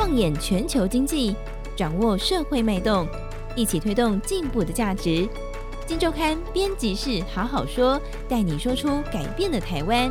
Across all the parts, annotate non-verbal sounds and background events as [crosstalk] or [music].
放眼全球经济，掌握社会脉动，一起推动进步的价值。金周刊编辑室好好说，带你说出改变的台湾。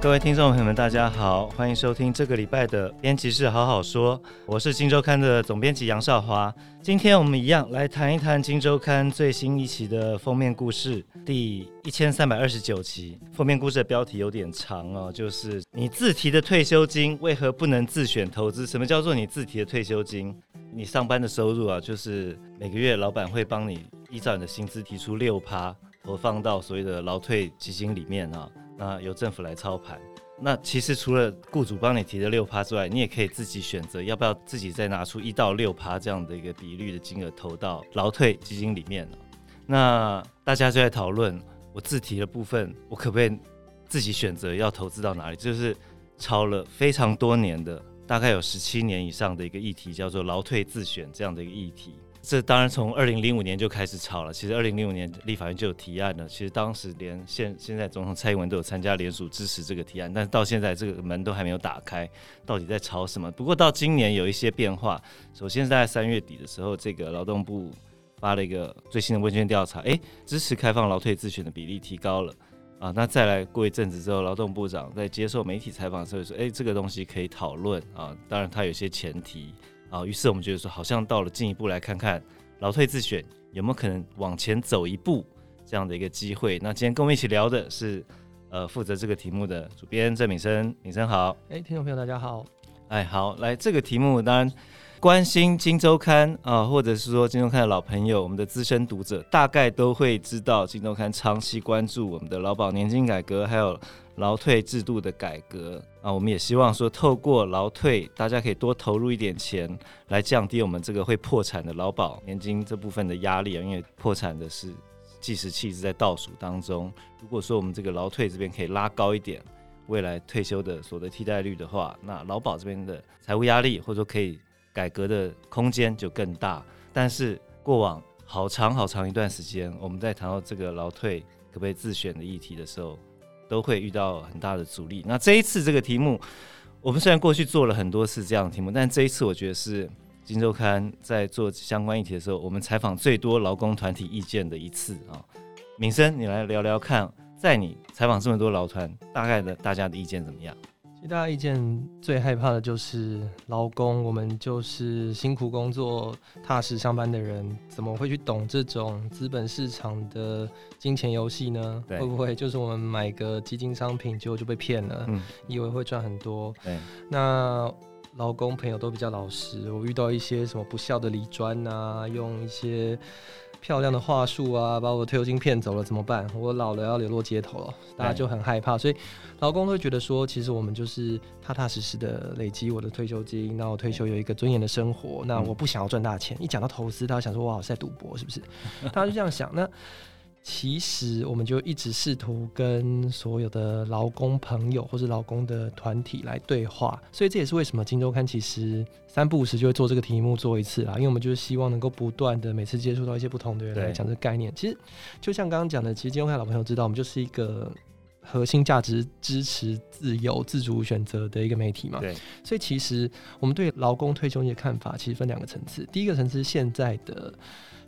各位听众朋友们，大家好，欢迎收听这个礼拜的编辑室好好说，我是金周刊的总编辑杨少华。今天我们一样来谈一谈金周刊最新一期的封面故事，第一千三百二十九期。封面故事的标题有点长哦，就是你自提的退休金为何不能自选投资？什么叫做你自提的退休金？你上班的收入啊，就是每个月老板会帮你依照你的薪资提出六趴，投放到所谓的劳退基金里面啊。那由政府来操盘，那其实除了雇主帮你提的六趴之外，你也可以自己选择要不要自己再拿出一到六趴这样的一个比率的金额投到劳退基金里面。那大家就在讨论，我自提的部分，我可不可以自己选择要投资到哪里？就是超了非常多年的，大概有十七年以上的一个议题，叫做劳退自选这样的一个议题。这当然从二零零五年就开始吵了。其实二零零五年立法院就有提案了。其实当时连现现在总统蔡英文都有参加联署支持这个提案，但是到现在这个门都还没有打开，到底在吵什么？不过到今年有一些变化。首先是在三月底的时候，这个劳动部发了一个最新的问卷调查，诶，支持开放劳退自选的比例提高了啊。那再来过一阵子之后，劳动部长在接受媒体采访的时候说，诶，这个东西可以讨论啊。当然他有些前提。啊，于是我们觉得说，好像到了进一步来看看劳退自选有没有可能往前走一步这样的一个机会。那今天跟我们一起聊的是，呃，负责这个题目的主编郑敏生，敏生好。哎，听众朋友大家好。哎，好，来这个题目当然。关心《金周刊》啊，或者是说《金周刊》的老朋友，我们的资深读者大概都会知道，《金周刊》长期关注我们的劳保年金改革，还有劳退制度的改革啊。我们也希望说，透过劳退，大家可以多投入一点钱，来降低我们这个会破产的劳保年金这部分的压力啊。因为破产的是计时器是在倒数当中。如果说我们这个劳退这边可以拉高一点，未来退休的所得替代率的话，那劳保这边的财务压力，或者说可以。改革的空间就更大，但是过往好长好长一段时间，我们在谈到这个劳退可不可以自选的议题的时候，都会遇到很大的阻力。那这一次这个题目，我们虽然过去做了很多次这样的题目，但这一次我觉得是《金周刊》在做相关议题的时候，我们采访最多劳工团体意见的一次啊。敏生，你来聊聊看，在你采访这么多劳团，大概的大家的意见怎么样？其实大家意见最害怕的就是劳工，我们就是辛苦工作、踏实上班的人，怎么会去懂这种资本市场的金钱游戏呢？会不会就是我们买个基金商品，结果就被骗了？嗯，以为会赚很多。对，那劳工朋友都比较老实，我遇到一些什么不孝的理专啊，用一些。漂亮的话术啊，把我的退休金骗走了怎么办？我老了要流落街头了，大家就很害怕，所以劳工都会觉得说，其实我们就是踏踏实实的累积我的退休金，那我退休有一个尊严的生活，那我不想要赚大钱。一讲到投资，大家想说哇，我是在赌博是不是？大家就这样想那。其实我们就一直试图跟所有的劳工朋友或是劳工的团体来对话，所以这也是为什么《金周刊》其实三不五时就会做这个题目做一次啦，因为我们就是希望能够不断的每次接触到一些不同的人来讲这个概念。其实就像刚刚讲的，其实《金周刊》老朋友知道，我们就是一个核心价值支持自由自主选择的一个媒体嘛。对，所以其实我们对劳工退休金的看法其实分两个层次，第一个层次是现在的。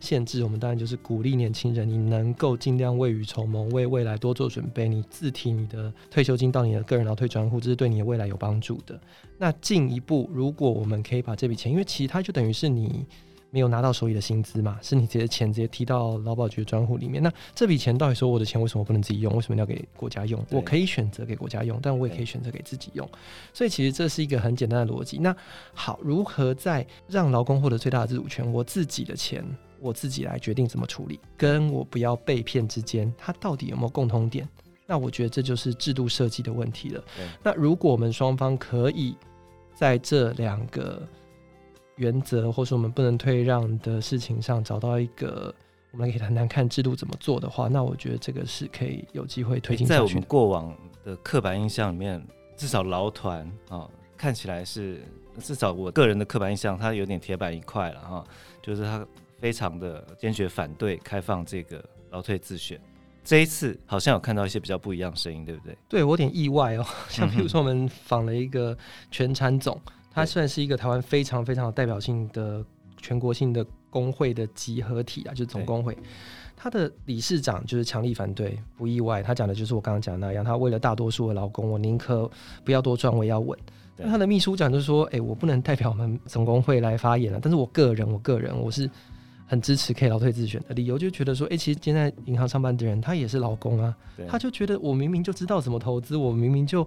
限制我们当然就是鼓励年轻人，你能够尽量未雨绸缪，为未来多做准备。你自提你的退休金到你的个人劳退专户，这是对你的未来有帮助的。那进一步，如果我们可以把这笔钱，因为其他就等于是你没有拿到手里的薪资嘛，是你直接钱直接提到劳保局专户里面。那这笔钱到底说我的钱为什么不能自己用？为什么要给国家用？我可以选择给国家用，但我也可以选择给自己用。所以其实这是一个很简单的逻辑。那好，如何在让劳工获得最大的自主权？我自己的钱。我自己来决定怎么处理，跟我不要被骗之间，它到底有没有共同点？那我觉得这就是制度设计的问题了。那如果我们双方可以在这两个原则，或是我们不能退让的事情上找到一个，我们可以谈谈看制度怎么做的话，那我觉得这个是可以有机会推进。在我们过往的刻板印象里面，至少劳团啊，看起来是至少我个人的刻板印象，它有点铁板一块了哈，就是它。非常的坚决反对开放这个劳退自选，这一次好像有看到一些比较不一样的声音，对不对？对，我有点意外哦。像比如说，我们访了一个全产总，他算是一个台湾非常非常有代表性的全国性的工会的集合体啊，就是总工会。他的理事长就是强力反对，不意外。他讲的就是我刚刚讲那样，他为了大多数的劳工，我宁可不要多赚，我也要稳。那他的秘书长就说：“哎、欸，我不能代表我们总工会来发言了，但是我个人，我个人我是很支持可以劳退自选的理由，就觉得说，哎、欸，其实现在银行上班的人他也是劳工啊，他就觉得我明明就知道怎么投资，我明明就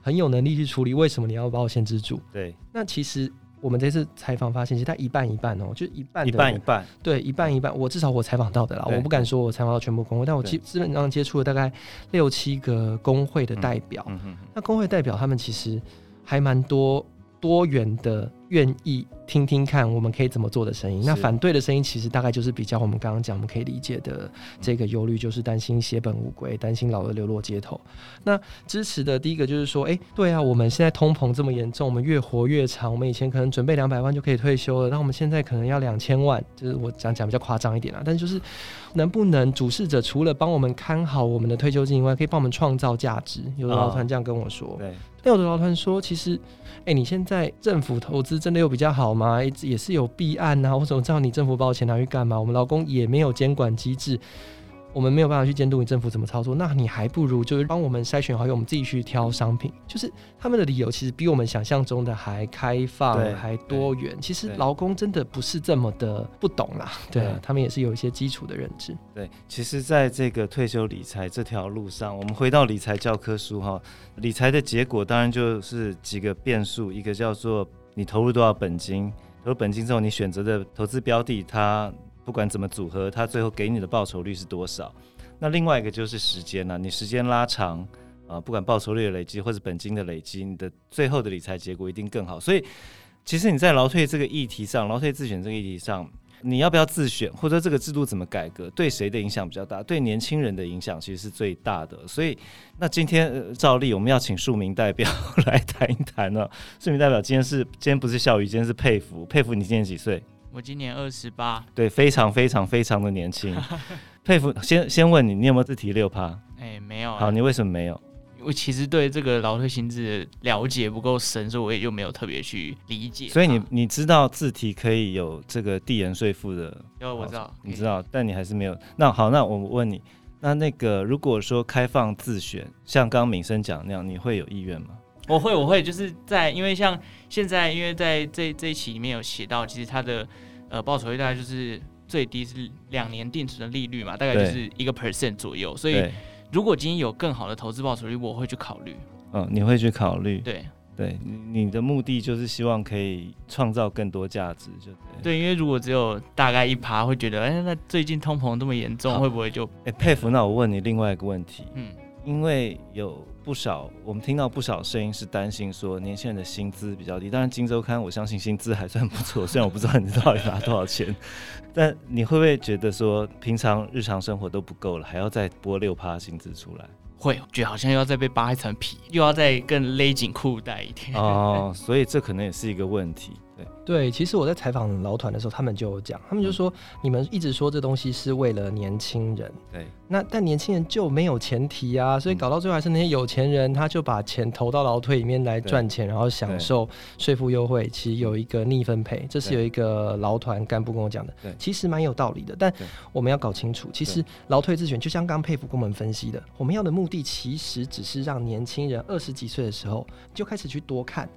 很有能力去处理，为什么你要把我限制住？对，那其实。”我们这次采访发现，其实他一半一半哦，就一半一半一半，对，一半一半。我至少我采访到的啦，我不敢说我采访到全部工会，但我基基本上接触了大概六七个工会的代表。那工会代表他们其实还蛮多多元的。愿意听听看，我们可以怎么做的声音。那反对的声音，其实大概就是比较我们刚刚讲，我们可以理解的这个忧虑，就是担心血本无归，担心老的流落街头。那支持的第一个就是说，哎、欸，对啊，我们现在通膨这么严重，我们越活越长，我们以前可能准备两百万就可以退休了，那我们现在可能要两千万，就是我讲讲比较夸张一点啊。但是就是能不能主事者除了帮我们看好我们的退休金以外，可以帮我们创造价值？有的老团这样跟我说。哦、对。那有的劳团说，其实，哎、你现在政府投资。真的又比较好吗？也是有弊案啊。我怎么知道你政府把我钱拿去干嘛？我们劳工也没有监管机制，我们没有办法去监督你政府怎么操作。那你还不如就是帮我们筛选好，由我们自己去挑商品。就是他们的理由其实比我们想象中的还开放，还多元。其实劳工真的不是这么的不懂啦。对啊，他们也是有一些基础的认知。对，其实在这个退休理财这条路上，我们回到理财教科书哈，理财的结果当然就是几个变数，一个叫做。你投入多少本金？投入本金之后，你选择的投资标的，它不管怎么组合，它最后给你的报酬率是多少？那另外一个就是时间了、你时间拉长，啊、不管报酬率的累积或者本金的累积，你的最后的理财结果一定更好。所以，其实你在劳退这个议题上，劳退自选这个议题上。你要不要自选，或者这个制度怎么改革，对谁的影响比较大？对年轻人的影响其实是最大的。所以，那今天、呃、照例我们要请庶民代表 [laughs] 来谈一谈呢。庶民代表今天是今天不是孝瑜，今天是佩服佩服。你今年几岁？我今年二十八。对，非常非常非常的年轻。[laughs] 佩服，先先问你，你有没有自提六趴？哎、欸，没有、啊。好，你为什么没有？我其实对这个劳退薪资了解不够深，所以我也就没有特别去理解。所以你你知道自提可以有这个递延税负的？有，我知道，你知道，但你还是没有。那好，那我问你，那那个如果说开放自选，像刚刚敏生讲那样，你会有意愿吗？我会，我会，就是在因为像现在，因为在这这一期里面有写到，其实它的呃报酬率大概就是最低是两年定存的利率嘛，大概就是一个 percent 左右，所以。如果今天有更好的投资报酬率，我会去考虑。嗯，你会去考虑？对对，你的目的就是希望可以创造更多价值，就对。对，因为如果只有大概一趴，会觉得，哎、欸，那最近通膨这么严重，会不会就？哎、欸，佩服。那我问你另外一个问题，嗯，因为有不少我们听到不少声音是担心说年轻人的薪资比较低，当然《金周刊》我相信薪资还算不错，虽然我不知道你到底拿多少钱。但你会不会觉得说，平常日常生活都不够了，还要再拨六趴薪资出来？会，觉得好像又要再被扒一层皮，又要再更勒紧裤带一点。哦，所以这可能也是一个问题。对对，其实我在采访劳团的时候，他们就有讲，他们就说、嗯、你们一直说这东西是为了年轻人，对，那但年轻人就没有前提啊，所以搞到最后还是那些有钱人，他就把钱投到劳退里面来赚钱，然后享受税负优惠，其实有一个逆分配，这是有一个劳团干部跟我讲的，对其实蛮有道理的。但我们要搞清楚，其实劳退自选就像刚佩服跟我们分析的，我们要的目的其实只是让年轻人二十几岁的时候就开始去多看。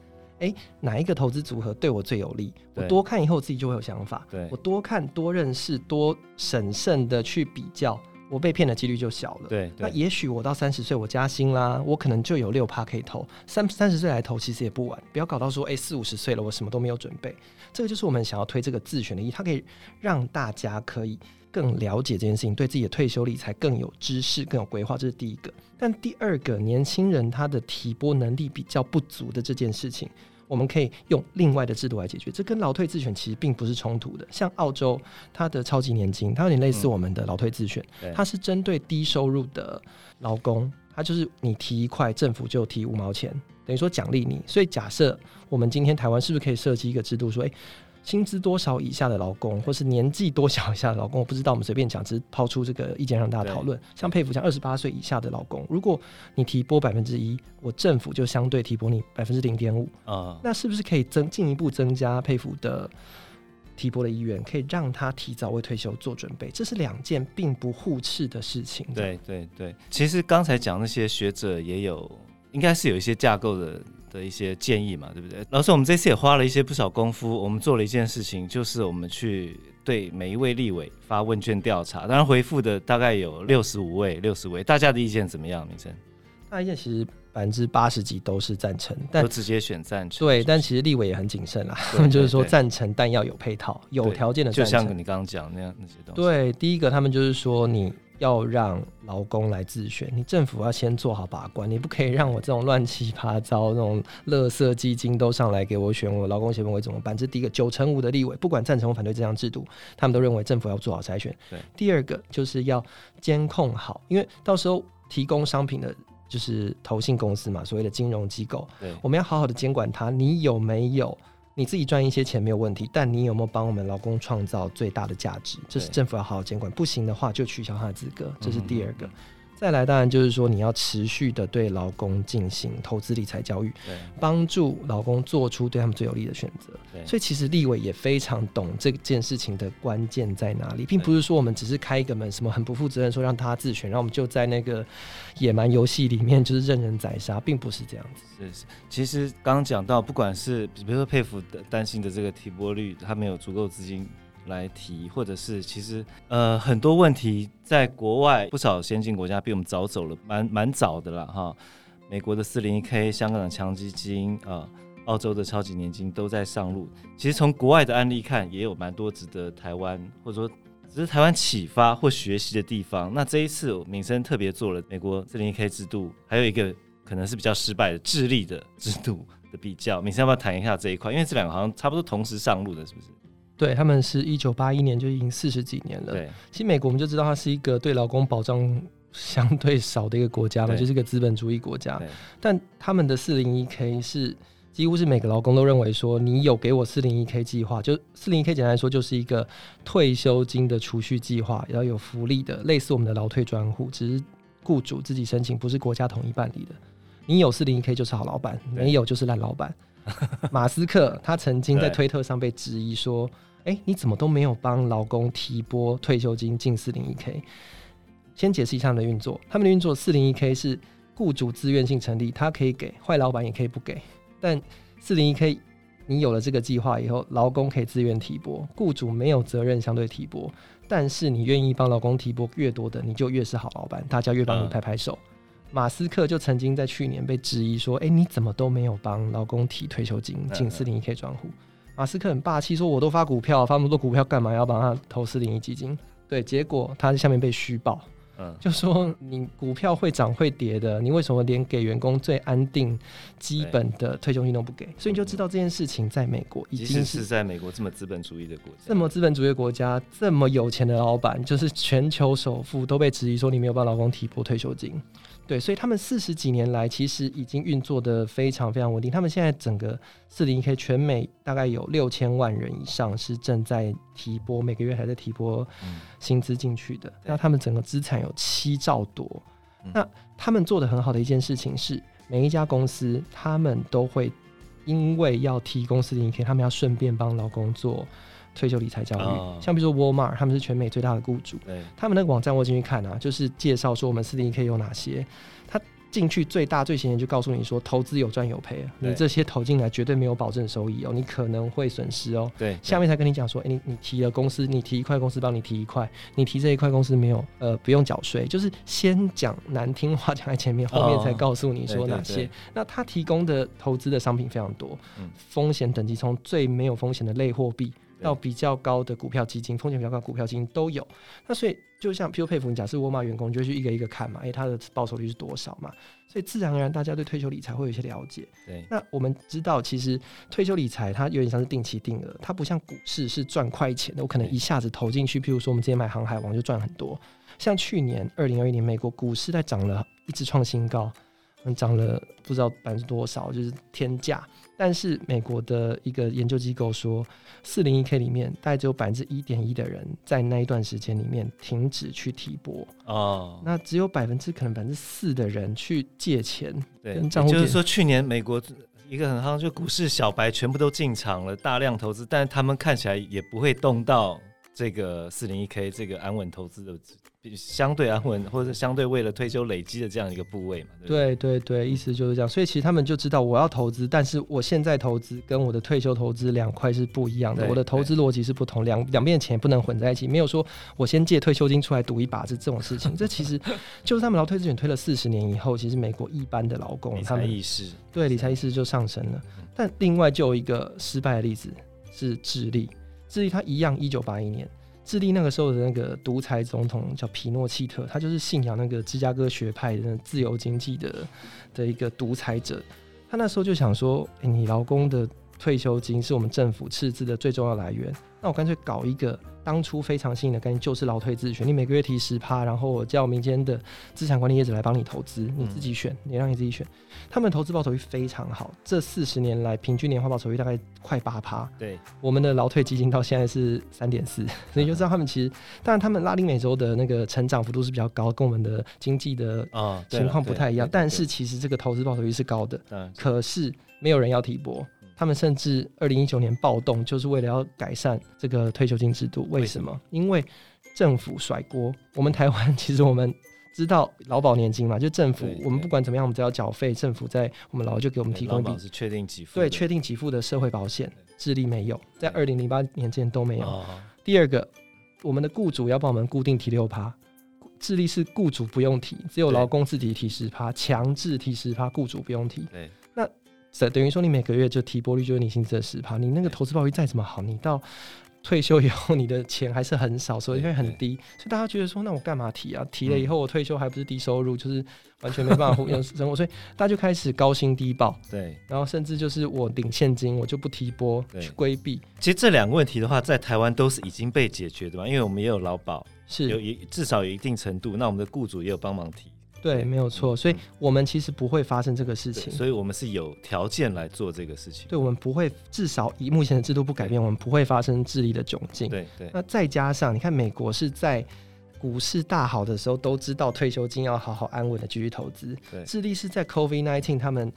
哎，哪一个投资组合对我最有利？我多看以后，自己就会有想法。对，我多看、多认识、多审慎的去比较，我被骗的几率就小了。对，那也许我到三十岁，我加薪啦，我可能就有六趴可以投。三三十岁来投，其实也不晚。不要搞到说，哎，四五十岁了，我什么都没有准备。这个就是我们想要推这个自选的意义，它可以让大家可以。更了解这件事情，对自己的退休理财更有知识、更有规划，这是第一个。但第二个，年轻人他的提拨能力比较不足的这件事情，我们可以用另外的制度来解决。这跟劳退自选其实并不是冲突的。像澳洲，它的超级年金，它有点类似我们的劳退自选，嗯、它是针对低收入的劳工，它就是你提一块，政府就提五毛钱，等于说奖励你。所以假设我们今天台湾是不是可以设计一个制度，说，诶薪资多少以下的劳工，或是年纪多少以下的劳工，我不知道，我们随便讲，只是抛出这个意见让大家讨论。像佩服，像二十八岁以下的劳工，如果你提拨百分之一，我政府就相对提拨你百分之零点五啊，那是不是可以增进一步增加佩服的提拨的意愿，可以让他提早为退休做准备？这是两件并不互斥的事情。对对对，其实刚才讲那些学者也有，应该是有一些架构的。的一些建议嘛，对不对？老师，我们这次也花了一些不少功夫，我们做了一件事情，就是我们去对每一位立委发问卷调查，当然回复的大概有六十五位，六十位，大家的意见怎么样？明禛，大家意见其实百分之八十几都是赞成，但都直接选赞成。对，但其实立委也很谨慎啦，他们 [laughs] 就是说赞成，但要有配套、有条件的赞成。就像你刚刚讲那样那些东西。对，第一个他们就是说你。要让劳工来自选，你政府要先做好把关，你不可以让我这种乱七八糟、那种垃圾基金都上来给我选，我劳工协会会怎么办？这是第一个，九成五的立委不管赞成或反对这项制度，他们都认为政府要做好筛选。对，第二个就是要监控好，因为到时候提供商品的就是投信公司嘛，所谓的金融机构，对，我们要好好的监管它，你有没有？你自己赚一些钱没有问题，但你有没有帮我们劳工创造最大的价值？这是政府要好好监管。不行的话，就取消他的资格。这是第二个。嗯再来，当然就是说，你要持续的对劳工进行投资理财教育，帮助劳工做出对他们最有利的选择。所以，其实立委也非常懂这件事情的关键在哪里，并不是说我们只是开一个门，什么很不负责任，说让他自选，然后我们就在那个野蛮游戏里面就是任人宰杀，并不是这样子。是是，其实刚刚讲到，不管是比如说佩服的担心的这个提拨率，他没有足够资金。来提，或者是其实呃很多问题，在国外不少先进国家比我们早走了，蛮蛮早的了哈。美国的四零一 K，香港的强基金啊、呃，澳洲的超级年金都在上路。其实从国外的案例看，也有蛮多值得台湾或者说值得台湾启发或学习的地方。那这一次敏生特别做了美国四零一 K 制度，还有一个可能是比较失败的智利的制度的比较。明禛要不要谈一下这一块？因为这两个好像差不多同时上路的，是不是？对，他们是一九八一年就已经四十几年了。对，其实美国我们就知道它是一个对劳工保障 [laughs] 相对少的一个国家嘛，就是个资本主义国家。但他们的四零一 K 是几乎是每个劳工都认为说，你有给我四零一 K 计划，就四零一 K 简单来说就是一个退休金的储蓄计划，要有福利的，类似我们的劳退专户，只是雇主自己申请，不是国家统一办理的。你有四零一 K 就是好老板，没有就是烂老板。[laughs] 马斯克他曾经在推特上被质疑说：“哎、欸，你怎么都没有帮劳工提拨退休金进四零一 K？” 先解释一下他们的运作。他们的运作四零一 K 是雇主自愿性成立，他可以给，坏老板也可以不给。但四零一 K 你有了这个计划以后，劳工可以自愿提拨，雇主没有责任相对提拨。但是你愿意帮劳工提拨越多的，你就越是好老板，大家越帮你拍拍手。嗯马斯克就曾经在去年被质疑说：“哎、欸，你怎么都没有帮劳工提退休金进四零一 K 专户？”马斯克很霸气说：“我都发股票，发那么多股票干嘛要帮他投四零一基金？”对，结果他在下面被虚报。嗯，就说你股票会涨会跌的，你为什么连给员工最安定、基本的退休金都不给？所以你就知道这件事情在美国已经是在美国这么资本主义的国家，这么资本主义的国家，这么有钱的老板，就是全球首富都被质疑说你没有帮老公提拨退休金。对，所以他们四十几年来其实已经运作的非常非常稳定。他们现在整个四零一 K 全美大概有六千万人以上是正在提拨，每个月还在提拨薪资进去的。那他们整个资产有七兆多。那他们做的很好的一件事情是，每一家公司他们都会因为要提供四零一 K，他们要顺便帮老公做。退休理财教育，哦，像比如说 Walmart，他们是全美最大的雇主，他们那个网站我进去看啊，就是介绍说我们四零一 K 有哪些。他进去最大最显眼就告诉你说，投资有赚有赔，你这些投进来绝对没有保证收益哦，你可能会损失哦。对，下面才跟你讲说，哎、欸，你你提了公司，你提一块公司帮你提一块，你提这一块公司没有呃不用缴税，就是先讲难听话讲在前面，后面才告诉你说哪些。那他提供的投资的商品非常多，嗯风险等级从最没有风险的类货币。到比较高的股票基金，风险比较高的股票基金都有。那所以就像譬如佩服，你假设沃尔玛员工，就会去一个一个看嘛，诶、欸，他的报酬率是多少嘛？所以自然而然，大家对退休理财会有一些了解。对。那我们知道，其实退休理财它有点像是定期定额，它不像股市是赚快钱的。我可能一下子投进去，譬如说我们之前买航海王就赚很多。像去年二零二一年，美国股市在涨了，一直创新高。涨了不知道百分之多少，就是天价。但是美国的一个研究机构说，四零一 K 里面大概只有百分之一点一的人在那一段时间里面停止去提拨。哦，那只有百分之可能百分之四的人去借钱，对，就是说去年美国一个很夯，就股市小白全部都进场了，大量投资，但他们看起来也不会动到这个四零一 K 这个安稳投资的。相对安稳，或者相对为了退休累积的这样一个部位嘛？对对对，意思就是这样。所以其实他们就知道，我要投资，但是我现在投资跟我的退休投资两块是不一样的。我的投资逻辑是不同，两两边的钱不能混在一起。没有说我先借退休金出来赌一把这这种事情。这其实 [laughs] 就是他们劳退自选推了四十年以后，其实美国一般的劳工他们意识，对理财意识就上升了。但另外就有一个失败的例子是智利，智利它一样，一九八一年。智利那个时候的那个独裁总统叫皮诺契特，他就是信仰那个芝加哥学派的自由经济的的一个独裁者。他那时候就想说：“欸，你劳工的退休金是我们政府赤字的最重要来源，那我干脆搞一个。”当初非常新颖的概念就是劳退自选，你每个月提十趴，然后我叫民间的资产管理业者来帮你投资，你自己选，你让你自己选。他们投资报酬率非常好，这四十年来平均年化报酬率大概快八趴。对，我们的劳退基金到现在是三点四，[laughs] 所以就知道他们其实，当然他们拉丁美洲的那个成长幅度是比较高，跟我们的经济的情况不太一样，但是其实这个投资报酬率是高的，可是没有人要提拨。他们甚至二零一九年暴动，就是为了要改善这个退休金制度。为什么？因为政府甩锅。我们台湾其实我们知道劳保年金嘛，就政府我们不管怎么样，我们只要缴费，政府在我们劳就给我们提供一笔是确定给付，对，确定给付的社会保险。智利没有，在二零零八年之前都没有。第二个，我们的雇主要帮我们固定提六趴，智利是雇主不用提，只有劳工自己提十趴，强制提十趴，雇主不用提。那。等于说，你每个月就提拨率就是你薪资的十趴，你那个投资报酬率再怎么好，你到退休以后，你的钱还是很少，所以会很低。所以大家觉得说，那我干嘛提啊？提了以后，我退休还不是低收入，就是完全没办法 [laughs] 用生活，所以大家就开始高薪低报。对，然后甚至就是我领现金，我就不提拨去规避。其实这两个问题的话，在台湾都是已经被解决的嘛，因为我们也有劳保，是有一至少有一定程度，那我们的雇主也有帮忙提。对，没有错，所以我们其实不会发生这个事情，所以我们是有条件来做这个事情。对，我们不会，至少以目前的制度不改变，我们不会发生智力的窘境。对对。那再加上，你看美国是在股市大好的时候都知道退休金要好好安稳的继续投资，对。智利是在 COVID nineteen 他们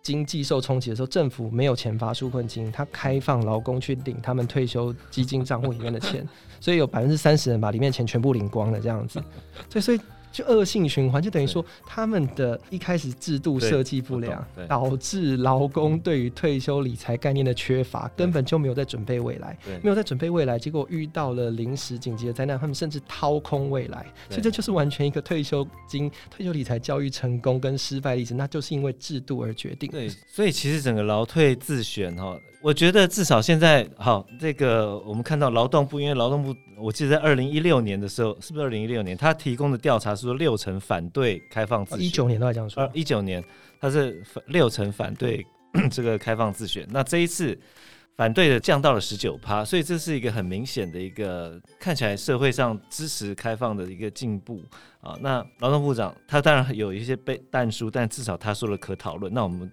经济受冲击的时候，政府没有钱发纾困金，他开放劳工去领他们退休基金账户里面的钱，[laughs] 所以有百分之三十人把里面钱全部领光了，这样子。所以，所以。就恶性循环，就等于说他们的一开始制度设计不良，导致劳工对于退休理财概念的缺乏，根本就没有在准备未来，没有在准备未来，结果遇到了临时紧急的灾难，他们甚至掏空未来，所以这就是完全一个退休金、退休理财教育成功跟失败例子，那就是因为制度而决定。对，所以其实整个劳退自选哈。我觉得至少现在好，这个我们看到劳动部，因为劳动部，我记得在二零一六年的时候，是不是二零一六年？他提供的调查是说六成反对开放自选，一九年都在这样说。一九年他是六成反对这个开放自选，那这一次反对的降到了十九趴，所以这是一个很明显的一个看起来社会上支持开放的一个进步啊。那劳动部长他当然有一些被淡书，但至少他说了可讨论。那我们。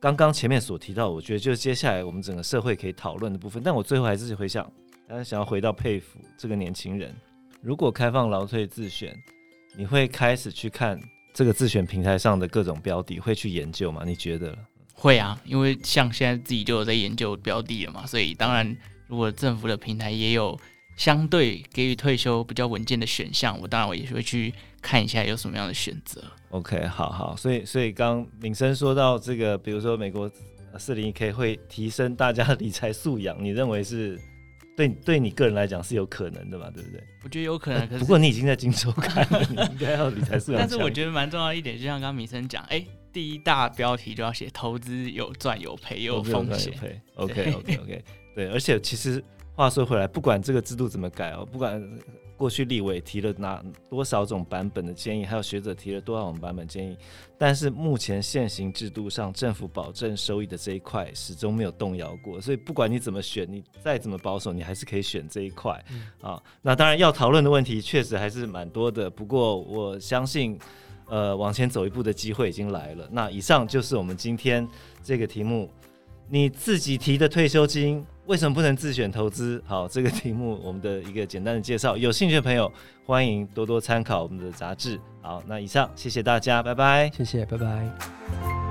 刚刚前面所提到，我觉得就是接下来我们整个社会可以讨论的部分。但我最后还是回想，大家想要回到佩服这个年轻人。如果开放劳退自选，你会开始去看这个自选平台上的各种标的，会去研究吗？你觉得？会啊，因为像现在自己就有在研究标的了嘛，所以当然，如果政府的平台也有相对给予退休比较稳健的选项，我当然我也会去看一下有什么样的选择。OK，好好，所以所以刚敏生说到这个，比如说美国四零一 K 会提升大家的理财素养，你认为是对对你个人来讲是有可能的嘛？对不对？我觉得有可能，可是不过你已经在金周刊了，你应该要理财素养。[laughs] 但是我觉得蛮重要一点，就像刚刚敏生讲，哎，第一大标题就要写投资有赚有赔有风险。OK OK OK，对，而且其实话说回来，不管这个制度怎么改哦，不管。过去立委提了哪多少种版本的建议，还有学者提了多少种版本建议，但是目前现行制度上，政府保证收益的这一块始终没有动摇过，所以不管你怎么选，你再怎么保守，你还是可以选这一块、嗯、啊。那当然要讨论的问题确实还是蛮多的，不过我相信，呃往前走一步的机会已经来了。那以上就是我们今天这个题目，你自己提的退休金为什么不能自选投资？好，这个题目我们的一个简单的介绍，有兴趣的朋友欢迎多多参考我们的杂志。好，那以上谢谢大家，拜拜，谢谢，拜拜。